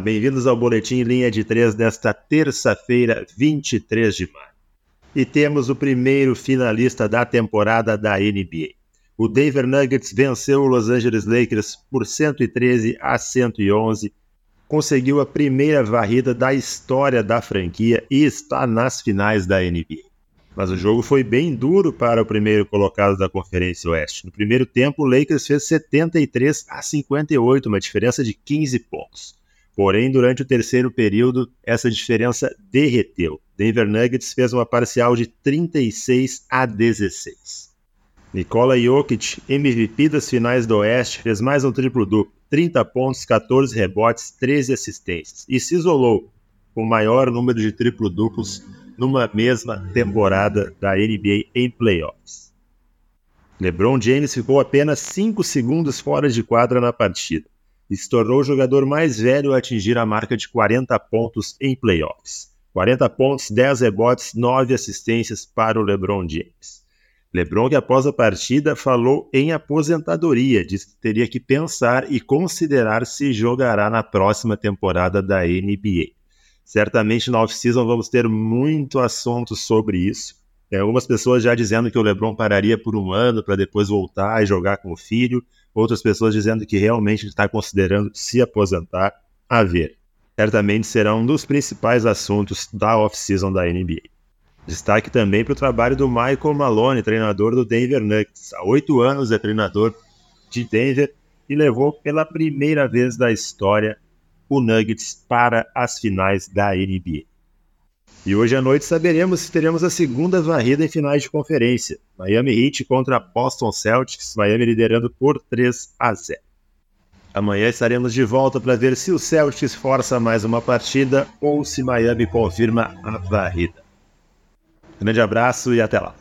bem-vindos ao Boletim Linha de 3 desta terça-feira, 23 de maio. E temos o primeiro finalista da temporada da NBA. O Denver Nuggets venceu o Los Angeles Lakers por 113 a 111, conseguiu a primeira varrida da história da franquia e está nas finais da NBA. Mas o jogo foi bem duro para o primeiro colocado da Conferência Oeste. No primeiro tempo, o Lakers fez 73 a 58, uma diferença de 15 pontos. Porém, durante o terceiro período, essa diferença derreteu. Denver Nuggets fez uma parcial de 36 a 16. Nikola Jokic, MVP das finais do Oeste, fez mais um triplo-duplo, 30 pontos, 14 rebotes, 13 assistências e se isolou com o maior número de triplo-duplos numa mesma temporada da NBA em playoffs. LeBron James ficou apenas 5 segundos fora de quadra na partida e se tornou o jogador mais velho a atingir a marca de 40 pontos em playoffs. 40 pontos, 10 rebotes, 9 assistências para o LeBron James. LeBron, que após a partida falou em aposentadoria, disse que teria que pensar e considerar se jogará na próxima temporada da NBA. Certamente na off-season vamos ter muito assunto sobre isso. Tem algumas pessoas já dizendo que o LeBron pararia por um ano para depois voltar e jogar com o filho. Outras pessoas dizendo que realmente está considerando se aposentar. A ver. Certamente será um dos principais assuntos da off-season da NBA. Destaque também para o trabalho do Michael Malone, treinador do Denver Nuggets. Há oito anos é treinador de Denver e levou pela primeira vez da história o Nuggets para as finais da NBA. E hoje à noite saberemos se teremos a segunda varrida em finais de conferência. Miami Heat contra Boston Celtics, Miami liderando por 3 a 0. Amanhã estaremos de volta para ver se o Celtics força mais uma partida ou se Miami confirma a varrida. Grande abraço e até lá.